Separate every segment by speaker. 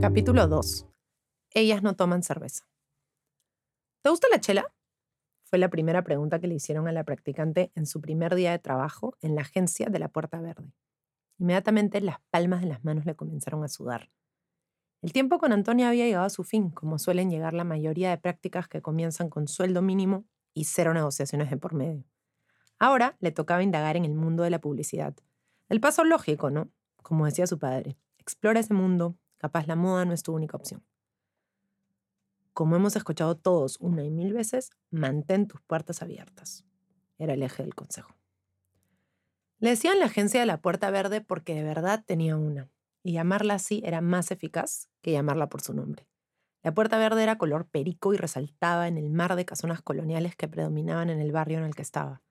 Speaker 1: Capítulo 2. Ellas no toman cerveza. ¿Te gusta la chela? Fue la primera pregunta que le hicieron a la practicante en su primer día de trabajo en la agencia de la Puerta Verde. Inmediatamente las palmas de las manos le comenzaron a sudar. El tiempo con Antonia había llegado a su fin, como suelen llegar la mayoría de prácticas que comienzan con sueldo mínimo y cero negociaciones de por medio. Ahora le tocaba indagar en el mundo de la publicidad. El paso lógico, ¿no? Como decía su padre. Explora ese mundo, capaz la moda no es tu única opción. Como hemos escuchado todos una y mil veces, mantén tus puertas abiertas. Era el eje del consejo. Le decían la agencia de la Puerta Verde porque de verdad tenía una, y llamarla así era más eficaz que llamarla por su nombre. La Puerta Verde era color perico y resaltaba en el mar de casonas coloniales que predominaban en el barrio en el que estaba.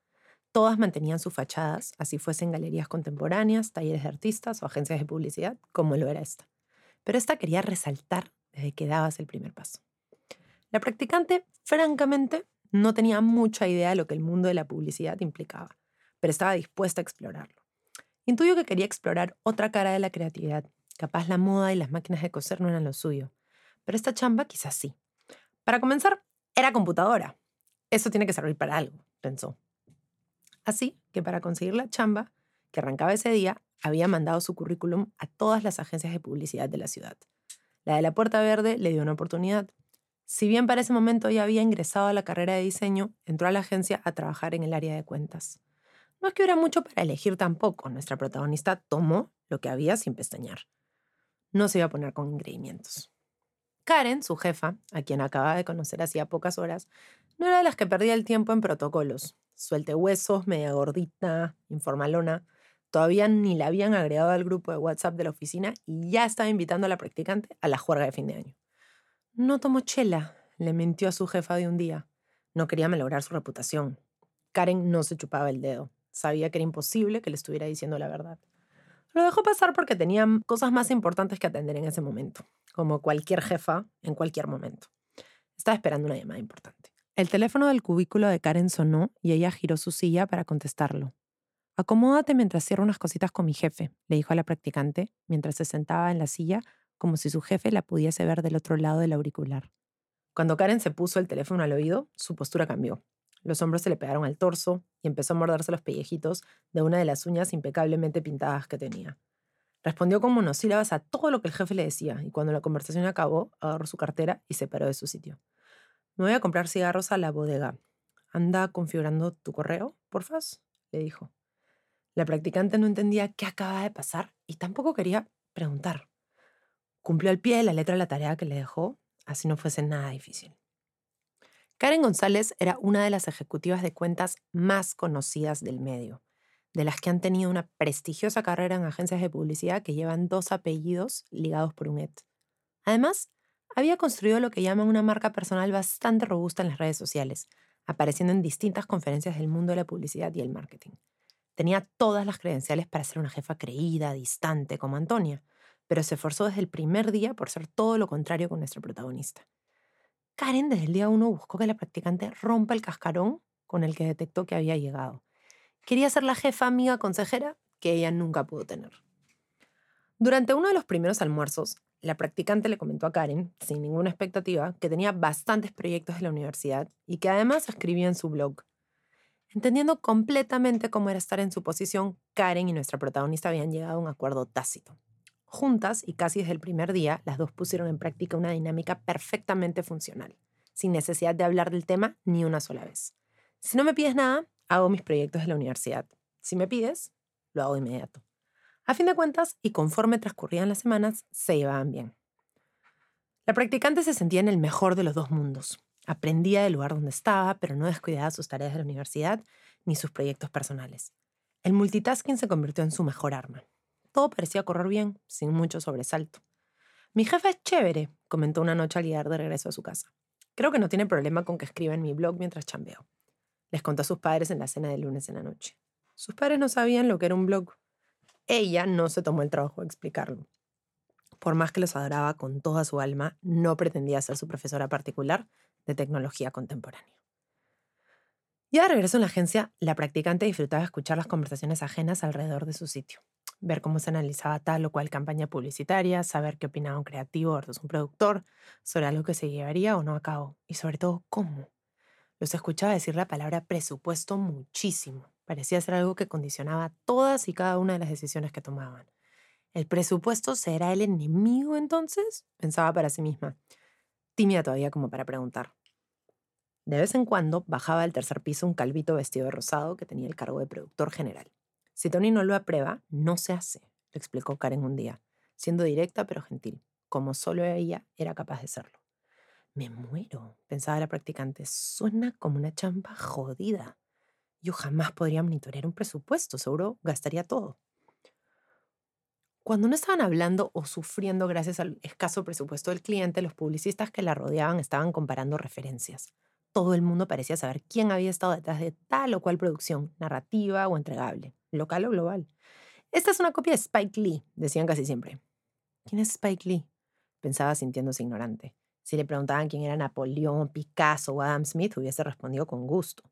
Speaker 1: Todas mantenían sus fachadas, así fuesen galerías contemporáneas, talleres de artistas o agencias de publicidad, como lo era esta. Pero esta quería resaltar desde que dabas el primer paso. La practicante, francamente, no tenía mucha idea de lo que el mundo de la publicidad implicaba, pero estaba dispuesta a explorarlo. Intuyo que quería explorar otra cara de la creatividad. Capaz la moda y las máquinas de coser no eran lo suyo, pero esta chamba quizás sí. Para comenzar, era computadora. Eso tiene que servir para algo, pensó. Así que para conseguir la chamba, que arrancaba ese día, había mandado su currículum a todas las agencias de publicidad de la ciudad. La de la Puerta Verde le dio una oportunidad. Si bien para ese momento ya había ingresado a la carrera de diseño, entró a la agencia a trabajar en el área de cuentas. No es que hubiera mucho para elegir tampoco. Nuestra protagonista tomó lo que había sin pestañear. No se iba a poner con ingredientes. Karen, su jefa, a quien acababa de conocer hacía pocas horas, no era de las que perdía el tiempo en protocolos suelte huesos, media gordita, informalona. Todavía ni la habían agregado al grupo de WhatsApp de la oficina y ya estaba invitando a la practicante a la juerga de fin de año. No tomo chela, le mintió a su jefa de un día. No quería malograr su reputación. Karen no se chupaba el dedo. Sabía que era imposible que le estuviera diciendo la verdad. Lo dejó pasar porque tenía cosas más importantes que atender en ese momento, como cualquier jefa en cualquier momento. Estaba esperando una llamada importante. El teléfono del cubículo de Karen sonó y ella giró su silla para contestarlo. Acomódate mientras cierro unas cositas con mi jefe, le dijo a la practicante, mientras se sentaba en la silla como si su jefe la pudiese ver del otro lado del auricular. Cuando Karen se puso el teléfono al oído, su postura cambió. Los hombros se le pegaron al torso y empezó a morderse los pellejitos de una de las uñas impecablemente pintadas que tenía. Respondió con monosílabas a todo lo que el jefe le decía y cuando la conversación acabó, agarró su cartera y se paró de su sitio. Me voy a comprar cigarros a la bodega. Anda configurando tu correo, porfas, le dijo. La practicante no entendía qué acaba de pasar y tampoco quería preguntar. Cumplió al pie de la letra la tarea que le dejó, así no fuese nada difícil. Karen González era una de las ejecutivas de cuentas más conocidas del medio, de las que han tenido una prestigiosa carrera en agencias de publicidad que llevan dos apellidos ligados por un ET. Además, había construido lo que llaman una marca personal bastante robusta en las redes sociales, apareciendo en distintas conferencias del mundo de la publicidad y el marketing. Tenía todas las credenciales para ser una jefa creída, distante, como Antonia, pero se esforzó desde el primer día por ser todo lo contrario con nuestro protagonista. Karen desde el día uno buscó que la practicante rompa el cascarón con el que detectó que había llegado. Quería ser la jefa amiga consejera que ella nunca pudo tener. Durante uno de los primeros almuerzos, la practicante le comentó a Karen, sin ninguna expectativa, que tenía bastantes proyectos de la universidad y que además escribía en su blog. Entendiendo completamente cómo era estar en su posición, Karen y nuestra protagonista habían llegado a un acuerdo tácito. Juntas y casi desde el primer día, las dos pusieron en práctica una dinámica perfectamente funcional, sin necesidad de hablar del tema ni una sola vez. Si no me pides nada, hago mis proyectos de la universidad. Si me pides, lo hago de inmediato. A fin de cuentas, y conforme transcurrían las semanas, se llevaban bien. La practicante se sentía en el mejor de los dos mundos. Aprendía del lugar donde estaba, pero no descuidaba sus tareas de la universidad ni sus proyectos personales. El multitasking se convirtió en su mejor arma. Todo parecía correr bien, sin mucho sobresalto. Mi jefa es chévere, comentó una noche al llegar de regreso a su casa. Creo que no tiene problema con que escriba en mi blog mientras chambeo. Les contó a sus padres en la cena de lunes en la noche. Sus padres no sabían lo que era un blog, ella no se tomó el trabajo de explicarlo. Por más que los adoraba con toda su alma, no pretendía ser su profesora particular de tecnología contemporánea. Ya de regreso en la agencia, la practicante disfrutaba escuchar las conversaciones ajenas alrededor de su sitio. ver cómo se analizaba tal o cual campaña publicitaria, saber qué opinaba un creativo versus un productor sobre algo que se llevaría o no a cabo, y sobre todo cómo. Los escuchaba decir la palabra presupuesto muchísimo. Parecía ser algo que condicionaba todas y cada una de las decisiones que tomaban. ¿El presupuesto será el enemigo entonces? pensaba para sí misma, tímida todavía como para preguntar. De vez en cuando bajaba al tercer piso un calvito vestido de rosado que tenía el cargo de productor general. Si Tony no lo aprueba, no se hace, le explicó Karen un día, siendo directa pero gentil, como solo ella era capaz de serlo. Me muero, pensaba la practicante, suena como una champa jodida. Yo jamás podría monitorear un presupuesto, seguro gastaría todo. Cuando no estaban hablando o sufriendo gracias al escaso presupuesto del cliente, los publicistas que la rodeaban estaban comparando referencias. Todo el mundo parecía saber quién había estado detrás de tal o cual producción, narrativa o entregable local o global. Esta es una copia de Spike Lee, decían casi siempre. ¿Quién es Spike Lee? Pensaba sintiéndose ignorante. Si le preguntaban quién era Napoleón, Picasso o Adam Smith, hubiese respondido con gusto.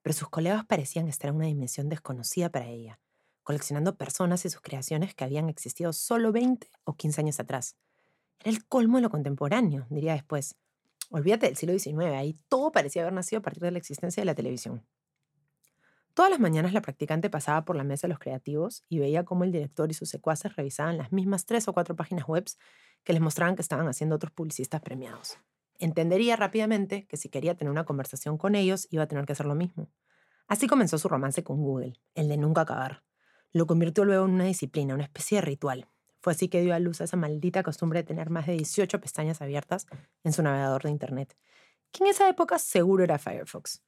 Speaker 1: Pero sus colegas parecían estar en una dimensión desconocida para ella, coleccionando personas y sus creaciones que habían existido solo 20 o 15 años atrás. Era el colmo de lo contemporáneo, diría después. Olvídate del siglo XIX, ahí todo parecía haber nacido a partir de la existencia de la televisión. Todas las mañanas la practicante pasaba por la mesa de los creativos y veía cómo el director y sus secuaces revisaban las mismas tres o cuatro páginas web que les mostraban que estaban haciendo otros publicistas premiados. Entendería rápidamente que si quería tener una conversación con ellos iba a tener que hacer lo mismo. Así comenzó su romance con Google, el de nunca acabar. Lo convirtió luego en una disciplina, una especie de ritual. Fue así que dio a luz a esa maldita costumbre de tener más de 18 pestañas abiertas en su navegador de Internet, que en esa época seguro era Firefox.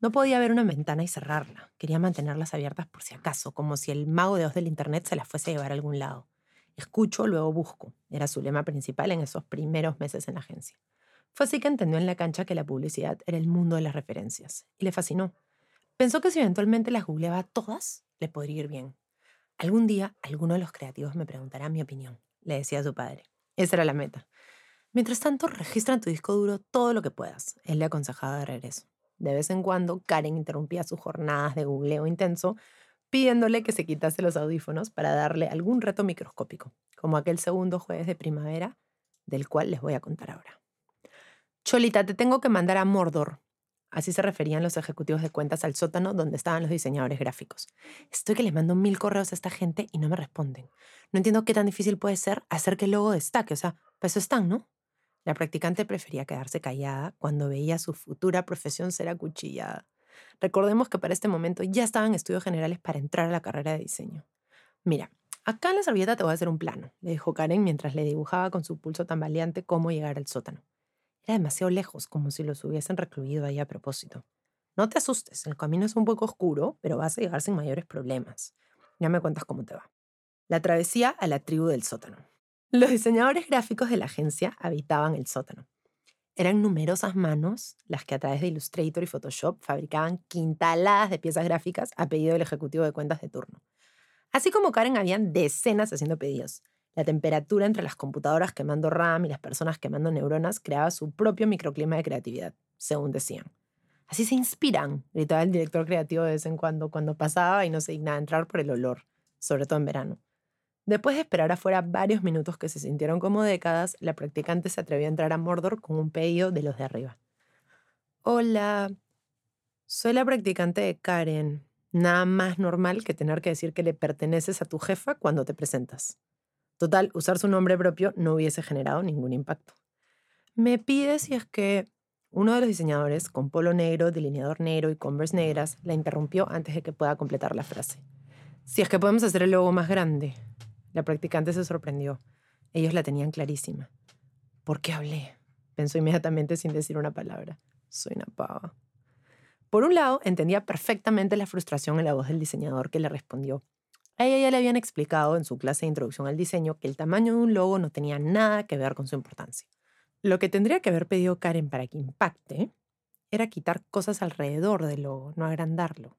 Speaker 1: No podía ver una ventana y cerrarla. Quería mantenerlas abiertas por si acaso, como si el mago de Oz del Internet se las fuese a llevar a algún lado. Escucho, luego busco. Era su lema principal en esos primeros meses en la agencia. Fue así que entendió en la cancha que la publicidad era el mundo de las referencias. Y le fascinó. Pensó que si eventualmente las googleaba todas, le podría ir bien. Algún día, alguno de los creativos me preguntará mi opinión, le decía a su padre. Esa era la meta. Mientras tanto, registra en tu disco duro todo lo que puedas. Él le aconsejaba de regreso. De vez en cuando, Karen interrumpía sus jornadas de googleo intenso pidiéndole que se quitase los audífonos para darle algún reto microscópico, como aquel segundo jueves de primavera, del cual les voy a contar ahora. Cholita, te tengo que mandar a Mordor. Así se referían los ejecutivos de cuentas al sótano donde estaban los diseñadores gráficos. Estoy que les mando mil correos a esta gente y no me responden. No entiendo qué tan difícil puede ser hacer que el logo destaque. O sea, pues eso están, ¿no? La practicante prefería quedarse callada cuando veía su futura profesión ser acuchillada. Recordemos que para este momento ya estaban estudios generales para entrar a la carrera de diseño. Mira, acá en la servilleta te voy a hacer un plano, le dijo Karen mientras le dibujaba con su pulso tambaleante cómo llegar al sótano. Era demasiado lejos, como si los hubiesen recluido ahí a propósito. No te asustes, el camino es un poco oscuro, pero vas a llegar sin mayores problemas. Ya me cuentas cómo te va. La travesía a la tribu del sótano. Los diseñadores gráficos de la agencia habitaban el sótano. Eran numerosas manos las que a través de Illustrator y Photoshop fabricaban quintaladas de piezas gráficas a pedido del ejecutivo de cuentas de turno. Así como Karen, habían decenas haciendo pedidos. La temperatura entre las computadoras quemando RAM y las personas quemando neuronas creaba su propio microclima de creatividad, según decían. Así se inspiran, gritaba el director creativo de vez en cuando, cuando pasaba y no se dignaba entrar por el olor, sobre todo en verano. Después de esperar afuera varios minutos que se sintieron como décadas, la practicante se atrevió a entrar a Mordor con un pedido de los de arriba. Hola, soy la practicante de Karen. Nada más normal que tener que decir que le perteneces a tu jefa cuando te presentas. Total, usar su nombre propio no hubiese generado ningún impacto. Me pide si es que uno de los diseñadores, con polo negro, delineador negro y converse negras, la interrumpió antes de que pueda completar la frase. Si es que podemos hacer el logo más grande. La practicante se sorprendió. Ellos la tenían clarísima. ¿Por qué hablé? Pensó inmediatamente sin decir una palabra. Soy una pava. Por un lado, entendía perfectamente la frustración en la voz del diseñador que le respondió. A ella ya le habían explicado en su clase de introducción al diseño que el tamaño de un logo no tenía nada que ver con su importancia. Lo que tendría que haber pedido Karen para que impacte era quitar cosas alrededor del logo, no agrandarlo.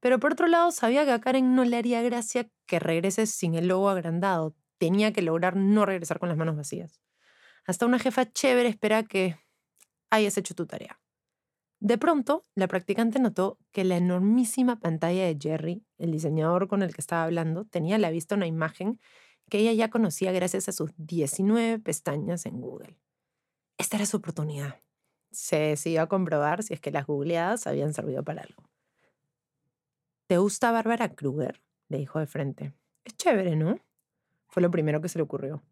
Speaker 1: Pero por otro lado, sabía que a Karen no le haría gracia que regrese sin el logo agrandado. Tenía que lograr no regresar con las manos vacías. Hasta una jefa chévere espera que hayas hecho tu tarea. De pronto, la practicante notó que la enormísima pantalla de Jerry, el diseñador con el que estaba hablando, tenía a la vista una imagen que ella ya conocía gracias a sus 19 pestañas en Google. Esta era su oportunidad. Se decidió a comprobar si es que las googleadas habían servido para algo. ¿Te gusta Bárbara Kruger? le dijo de frente. Es chévere, ¿no? Fue lo primero que se le ocurrió.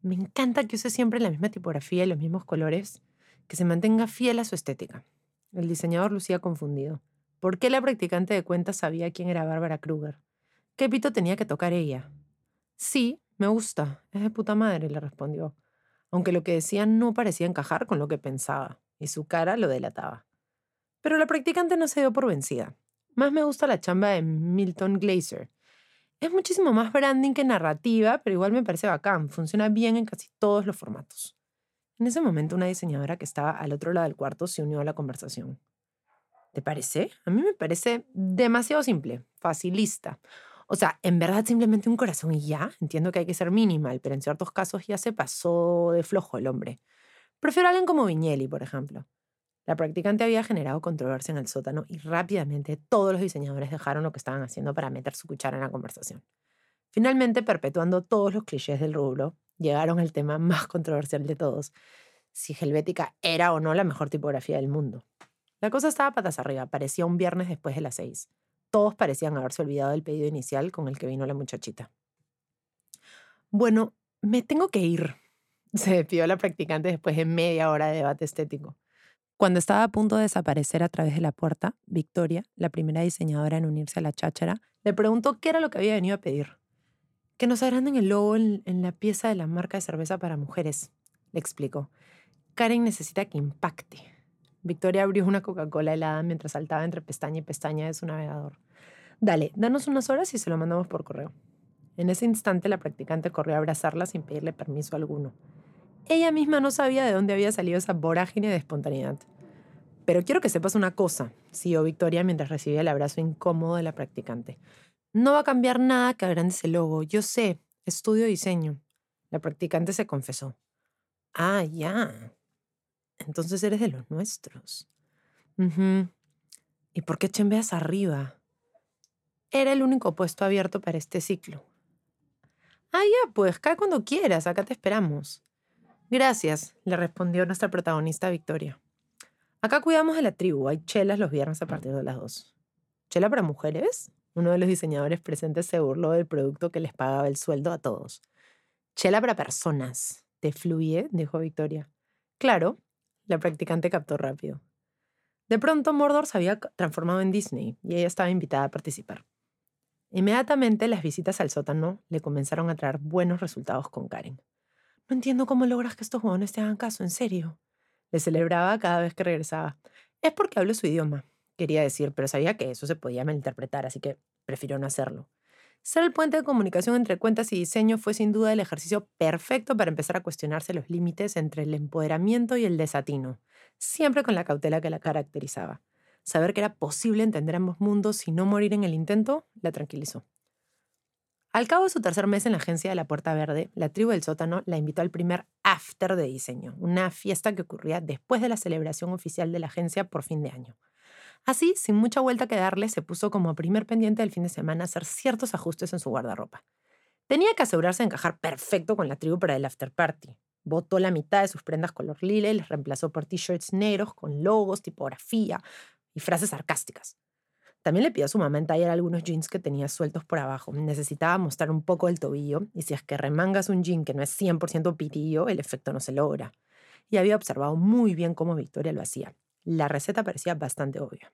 Speaker 1: Me encanta que use siempre la misma tipografía y los mismos colores, que se mantenga fiel a su estética. El diseñador lucía confundido. ¿Por qué la practicante de cuentas sabía quién era Bárbara Kruger? ¿Qué pito tenía que tocar ella? Sí, me gusta. Es de puta madre, le respondió, aunque lo que decía no parecía encajar con lo que pensaba, y su cara lo delataba. Pero la practicante no se dio por vencida. Más me gusta la chamba de Milton Glaser. Es muchísimo más branding que narrativa, pero igual me parece bacán. Funciona bien en casi todos los formatos. En ese momento una diseñadora que estaba al otro lado del cuarto se unió a la conversación. ¿Te parece? A mí me parece demasiado simple, facilista. O sea, en verdad simplemente un corazón y ya. Entiendo que hay que ser minimal, pero en ciertos casos ya se pasó de flojo el hombre. Prefiero a alguien como Viñelli, por ejemplo. La practicante había generado controversia en el sótano y rápidamente todos los diseñadores dejaron lo que estaban haciendo para meter su cuchara en la conversación. Finalmente, perpetuando todos los clichés del rubro, llegaron al tema más controversial de todos, si Helvética era o no la mejor tipografía del mundo. La cosa estaba patas arriba, parecía un viernes después de las seis. Todos parecían haberse olvidado del pedido inicial con el que vino la muchachita. Bueno, me tengo que ir, se despidió la practicante después de media hora de debate estético. Cuando estaba a punto de desaparecer a través de la puerta, Victoria, la primera diseñadora en unirse a la cháchara, le preguntó qué era lo que había venido a pedir. Que nos agranden el logo en, la pieza de la marca de cerveza para mujeres, le explicó. Karen necesita que impacte. Victoria abrió una Coca-Cola helada mientras saltaba entre pestaña y pestaña de su navegador. Dale, danos unas horas y se lo mandamos por correo. En ese instante la practicante corrió a abrazarla sin pedirle permiso alguno. Ella misma no sabía de dónde había salido esa vorágine de espontaneidad. Pero quiero que sepas una cosa, siguió Victoria mientras recibía el abrazo incómodo de la practicante. No va a cambiar nada que agrandes el logo. Yo sé, estudio diseño. La practicante se confesó. Ah, ya. Entonces eres de los nuestros. ¿Y por qué chambeas arriba? Era el único puesto abierto para este ciclo. Ah, ya, pues cae cuando quieras, acá te esperamos. Gracias, le respondió nuestra protagonista Victoria. Acá cuidamos de la tribu, hay chelas los viernes a partir de las dos. ¿Chela para mujeres? Uno de los diseñadores presentes se burló del producto que les pagaba el sueldo a todos. Chela para personas. ¿Te fluye? dijo Victoria. Claro, la practicante captó rápido. De pronto Mordor se había transformado en Disney y ella estaba invitada a participar. Inmediatamente las visitas al sótano le comenzaron a traer buenos resultados con Karen. No entiendo cómo logras que estos jóvenes te hagan caso, en serio. Le celebraba cada vez que regresaba. Es porque hablo su idioma quería decir, pero sabía que eso se podía malinterpretar, así que prefirió no hacerlo. Ser el puente de comunicación entre cuentas y diseño fue sin duda el ejercicio perfecto para empezar a cuestionarse los límites entre el empoderamiento y el desatino, siempre con la cautela que la caracterizaba. Saber que era posible entender ambos mundos y no morir en el intento la tranquilizó. Al cabo de su tercer mes en la agencia de la Puerta Verde, la tribu del sótano la invitó al primer after de diseño, una fiesta que ocurría después de la celebración oficial de la agencia por fin de año. Así, sin mucha vuelta que darle, se puso como primer pendiente del fin de semana hacer ciertos ajustes en su guardarropa. Tenía que asegurarse de encajar perfecto con la tribu para el after party. Botó la mitad de sus prendas color lila y les reemplazó por t-shirts negros con logos, tipografía y frases sarcásticas. También le pidió a su mamá entallar algunos jeans que tenía sueltos por abajo. Necesitaba mostrar un poco el tobillo y si es que remangas un jean que no es 100% pitillo, el efecto no se logra. Y había observado muy bien cómo Victoria lo hacía. La receta parecía bastante obvia.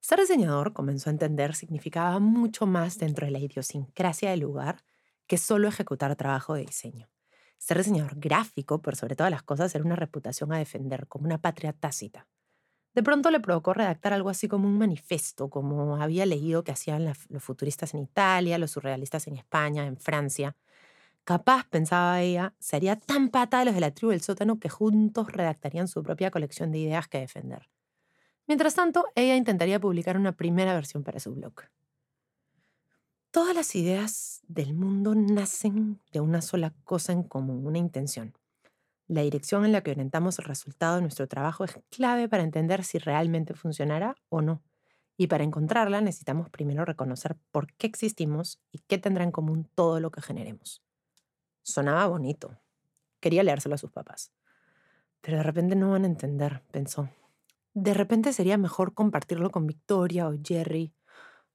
Speaker 1: Ser diseñador, comenzó a entender, significaba mucho más dentro de la idiosincrasia del lugar que solo ejecutar trabajo de diseño. Ser diseñador gráfico, por sobre todas las cosas, era una reputación a defender, como una patria tácita. De pronto le provocó redactar algo así como un manifiesto, como había leído que hacían los futuristas en Italia, los surrealistas en España, en Francia. Capaz, pensaba ella, sería tan pata de los de la tribu del sótano que juntos redactarían su propia colección de ideas que defender. Mientras tanto, ella intentaría publicar una primera versión para su blog. Todas las ideas del mundo nacen de una sola cosa en común, una intención. La dirección en la que orientamos el resultado de nuestro trabajo es clave para entender si realmente funcionará o no. Y para encontrarla necesitamos primero reconocer por qué existimos y qué tendrá en común todo lo que generemos. Sonaba bonito. Quería leérselo a sus papás. Pero de repente no van a entender, pensó. De repente sería mejor compartirlo con Victoria o Jerry.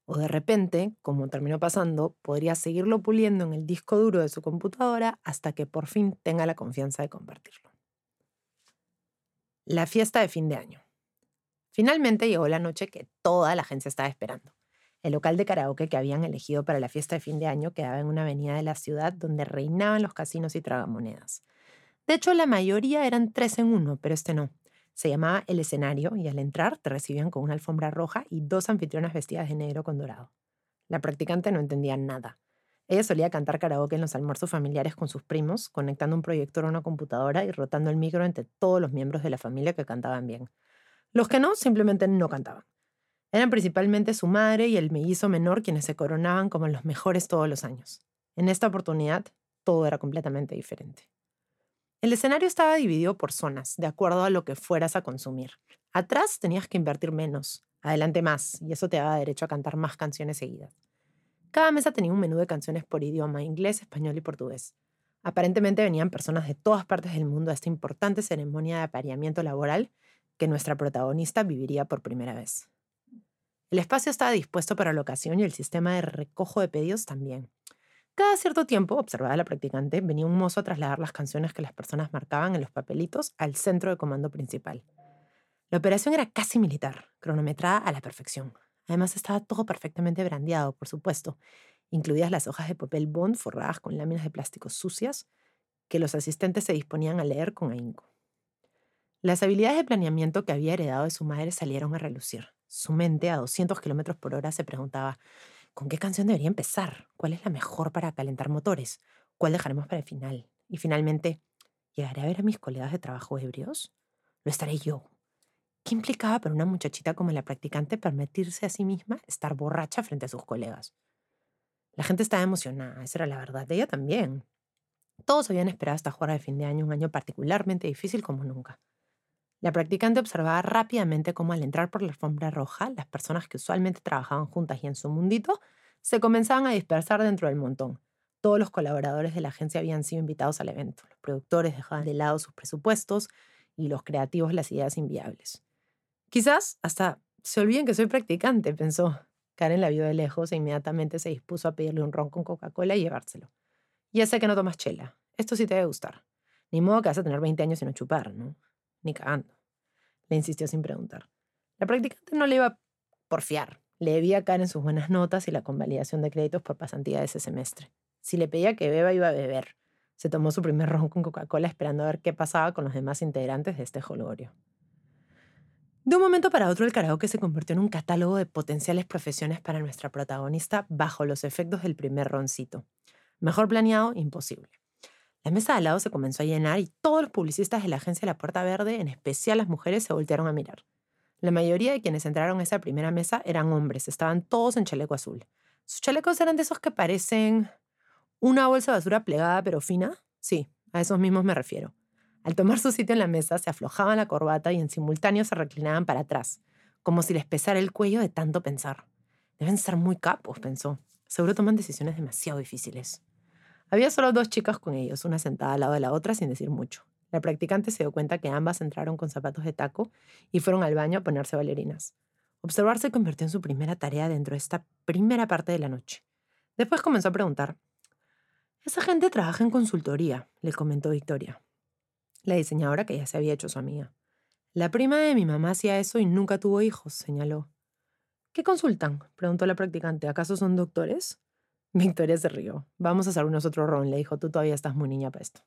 Speaker 1: O de repente, como terminó pasando, podría seguirlo puliendo en el disco duro de su computadora hasta que por fin tenga la confianza de compartirlo. La fiesta de fin de año. Finalmente llegó la noche que toda la agencia estaba esperando. El local de karaoke que habían elegido para la fiesta de fin de año quedaba en una avenida de la ciudad donde reinaban los casinos y tragamonedas. De hecho, la mayoría eran tres en uno, pero este no. Se llamaba El Escenario y al entrar te recibían con una alfombra roja y dos anfitrionas vestidas de negro con dorado. La practicante no entendía nada. Ella solía cantar karaoke en los almuerzos familiares con sus primos, conectando un proyector a una computadora y rotando el micro entre todos los miembros de la familia que cantaban bien. Los que no, simplemente no cantaban. Eran principalmente su madre y el mellizo menor quienes se coronaban como los mejores todos los años. En esta oportunidad, todo era completamente diferente. El escenario estaba dividido por zonas, de acuerdo a lo que fueras a consumir. Atrás tenías que invertir menos, adelante más, y eso te daba derecho a cantar más canciones seguidas. Cada mesa tenía un menú de canciones por idioma, inglés, español y portugués. Aparentemente venían personas de todas partes del mundo a esta importante ceremonia de apareamiento laboral que nuestra protagonista viviría por primera vez. El espacio estaba dispuesto para la ocasión y el sistema de recojo de pedidos también. Cada cierto tiempo, observaba la practicante, venía un mozo a trasladar las canciones que las personas marcaban en los papelitos al centro de comando principal. La operación era casi militar, cronometrada a la perfección. Además estaba todo perfectamente brandeado, por supuesto, incluidas las hojas de papel bond forradas con láminas de plástico sucias que los asistentes se disponían a leer con ahínco. Las habilidades de planeamiento que había heredado de su madre salieron a relucir. Su mente, a 200 kilómetros por hora, se preguntaba ¿Con qué canción debería empezar? ¿Cuál es la mejor para calentar motores? ¿Cuál dejaremos para el final? Y finalmente, ¿llegaré a ver a mis colegas de trabajo ebrios? ¿Lo estaré yo? ¿Qué implicaba para una muchachita como la practicante permitirse a sí misma estar borracha frente a sus colegas? La gente estaba emocionada, esa era la verdad, ella también. Todos habían esperado esta jornada de fin de año, un año particularmente difícil como nunca. La practicante observaba rápidamente cómo al entrar por la alfombra roja, las personas que usualmente trabajaban juntas y en su mundito se comenzaban a dispersar dentro del montón. Todos los colaboradores de la agencia habían sido invitados al evento. Los productores dejaban de lado sus presupuestos y los creativos las ideas inviables. Quizás hasta se olviden que soy practicante, pensó. Karen la vio de lejos e inmediatamente se dispuso a pedirle un ron con Coca-Cola y llevárselo. Ya sé que no tomas chela. Esto sí te debe gustar. Ni modo que vas a tener 20 años y no chupar, ¿no? Ni cagando. Le insistió sin preguntar. La practicante no le iba a porfiar. Le debía caer en sus buenas notas y la convalidación de créditos por pasantía de ese semestre. Si le pedía que beba, iba a beber. Se tomó su primer ron con Coca-Cola esperando a ver qué pasaba con los demás integrantes de este jolgorio. De un momento para otro, el karaoke se convirtió en un catálogo de potenciales profesiones para nuestra protagonista bajo los efectos del primer roncito. Mejor planeado, imposible. La mesa de al lado se comenzó a llenar y todos los publicistas de la agencia La Puerta Verde, en especial las mujeres, se voltearon a mirar. La mayoría de quienes entraron a esa primera mesa eran hombres, estaban todos en chaleco azul. Sus chalecos eran de esos que parecen una bolsa de basura plegada pero fina. Sí, a esos mismos me refiero. Al tomar su sitio en la mesa, se aflojaban la corbata y en simultáneo se reclinaban para atrás, como si les pesara el cuello de tanto pensar. Deben ser muy capos, pensó. Seguro toman decisiones demasiado difíciles. Había solo dos chicas con ellos, una sentada al lado de la otra sin decir mucho. La practicante se dio cuenta que ambas entraron con zapatos de taco y fueron al baño a ponerse bailarinas. Observar se convirtió en su primera tarea dentro de esta primera parte de la noche. Después comenzó a preguntar. Esa gente trabaja en consultoría, le comentó Victoria, la diseñadora que ya se había hecho su amiga. La prima de mi mamá hacía eso y nunca tuvo hijos, señaló. ¿Qué consultan? preguntó la practicante. ¿Acaso son doctores? Victoria se rió. Vamos a hacer otro ron, le dijo. Tú todavía estás muy niña para esto.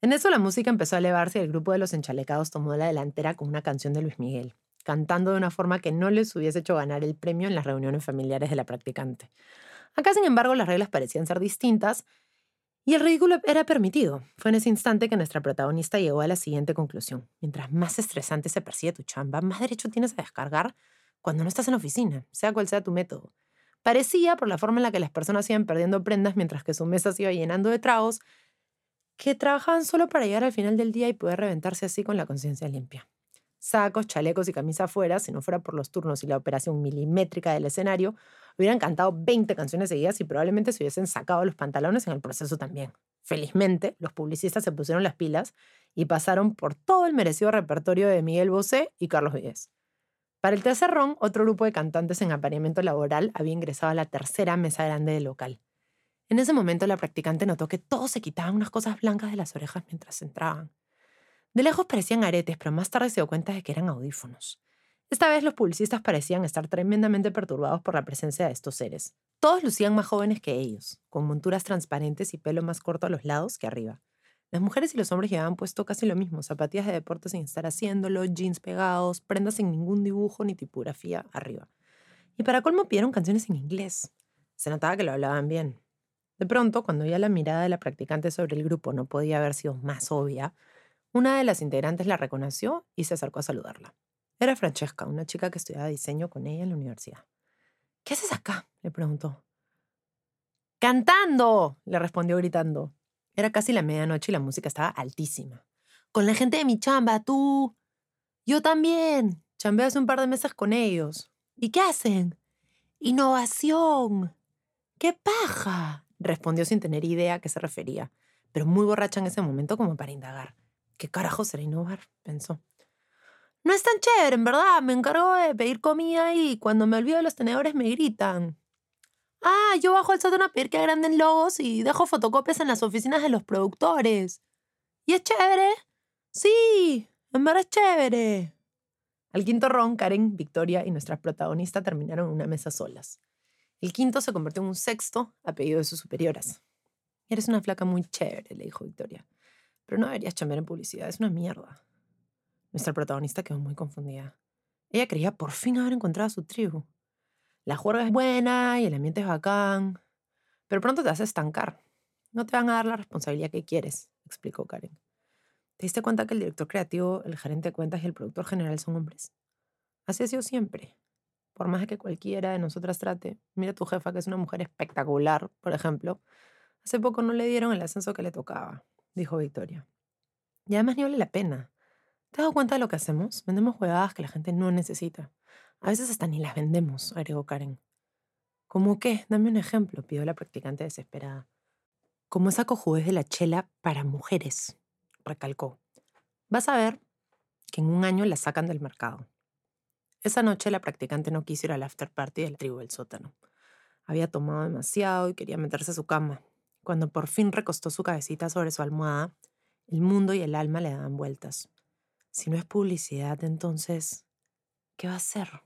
Speaker 1: En eso la música empezó a elevarse y el grupo de los enchalecados tomó la delantera con una canción de Luis Miguel, cantando de una forma que no les hubiese hecho ganar el premio en las reuniones familiares de la practicante. Acá, sin embargo, las reglas parecían ser distintas y el ridículo era permitido. Fue en ese instante que nuestra protagonista llegó a la siguiente conclusión. Mientras más estresante se persigue tu chamba, más derecho tienes a descargar cuando no estás en la oficina, sea cual sea tu método. Parecía, por la forma en la que las personas iban perdiendo prendas mientras que su mesa se iba llenando de tragos, que trabajaban solo para llegar al final del día y poder reventarse así con la conciencia limpia. Sacos, chalecos y camisa afuera, si no fuera por los turnos y la operación milimétrica del escenario, hubieran cantado 20 canciones seguidas y probablemente se hubiesen sacado los pantalones en el proceso también. Felizmente, los publicistas se pusieron las pilas y pasaron por todo el merecido repertorio de Miguel Bosé y Carlos Vives. Para el tercer ron, otro grupo de cantantes en apareamiento laboral había ingresado a la tercera mesa grande del local. En ese momento la practicante notó que todos se quitaban unas cosas blancas de las orejas mientras entraban. De lejos parecían aretes, pero más tarde se dio cuenta de que eran audífonos. Esta vez los publicistas parecían estar tremendamente perturbados por la presencia de estos seres. Todos lucían más jóvenes que ellos, con monturas transparentes y pelo más corto a los lados que arriba. Las mujeres y los hombres llevaban puesto casi lo mismo, zapatillas de deporte sin estar haciéndolo, jeans pegados, prendas sin ningún dibujo ni tipografía arriba. Y para colmo pidieron canciones en inglés. Se notaba que lo hablaban bien. De pronto, cuando ya la mirada de la practicante sobre el grupo no podía haber sido más obvia, una de las integrantes la reconoció y se acercó a saludarla. Era Francesca, una chica que estudiaba diseño con ella en la universidad. ¿Qué haces acá? le preguntó. ¡Cantando! le respondió gritando. Era casi la medianoche y la música estaba altísima. Con la gente de mi chamba, tú. Yo también. Chambé hace un par de meses con ellos. ¿Y qué hacen? Innovación. ¡Qué paja! respondió sin tener idea a qué se refería, pero muy borracha en ese momento como para indagar. ¿Qué carajo será innovar? pensó. No es tan chévere, en verdad. Me encargo de pedir comida y cuando me olvido de los tenedores me gritan. Ah, yo bajo al sótano a pedir que agranden logos y dejo fotocopias en las oficinas de los productores. ¿Y es chévere? Sí, en verdad es chévere. Al quinto ron, Karen, Victoria y nuestra protagonista terminaron una mesa solas. El quinto se convirtió en un sexto a pedido de sus superioras. Eres una flaca muy chévere, le dijo Victoria. Pero no deberías chambear en publicidad, es una mierda. Nuestra protagonista quedó muy confundida. Ella creía por fin haber encontrado a su tribu. La juerga es buena y el ambiente es bacán, pero pronto te vas estancar. No te van a dar la responsabilidad que quieres, explicó Karen. ¿Te diste cuenta que el director creativo, el gerente de cuentas y el productor general son hombres? Así ha sido siempre. Por más que cualquiera de nosotras trate, mira tu jefa que es una mujer espectacular, por ejemplo. Hace poco no le dieron el ascenso que le tocaba, dijo Victoria. Y además ni vale la pena. ¿Te has dado cuenta de lo que hacemos? Vendemos jugadas que la gente no necesita. A veces hasta ni las vendemos, agregó Karen. ¿Cómo qué? Dame un ejemplo, pidió la practicante desesperada. Como esa cojudez de la chela para mujeres, recalcó. Vas a ver que en un año la sacan del mercado. Esa noche la practicante no quiso ir al after party del tribu del sótano. Había tomado demasiado y quería meterse a su cama. Cuando por fin recostó su cabecita sobre su almohada, el mundo y el alma le daban vueltas. Si no es publicidad, entonces, ¿qué va a ser?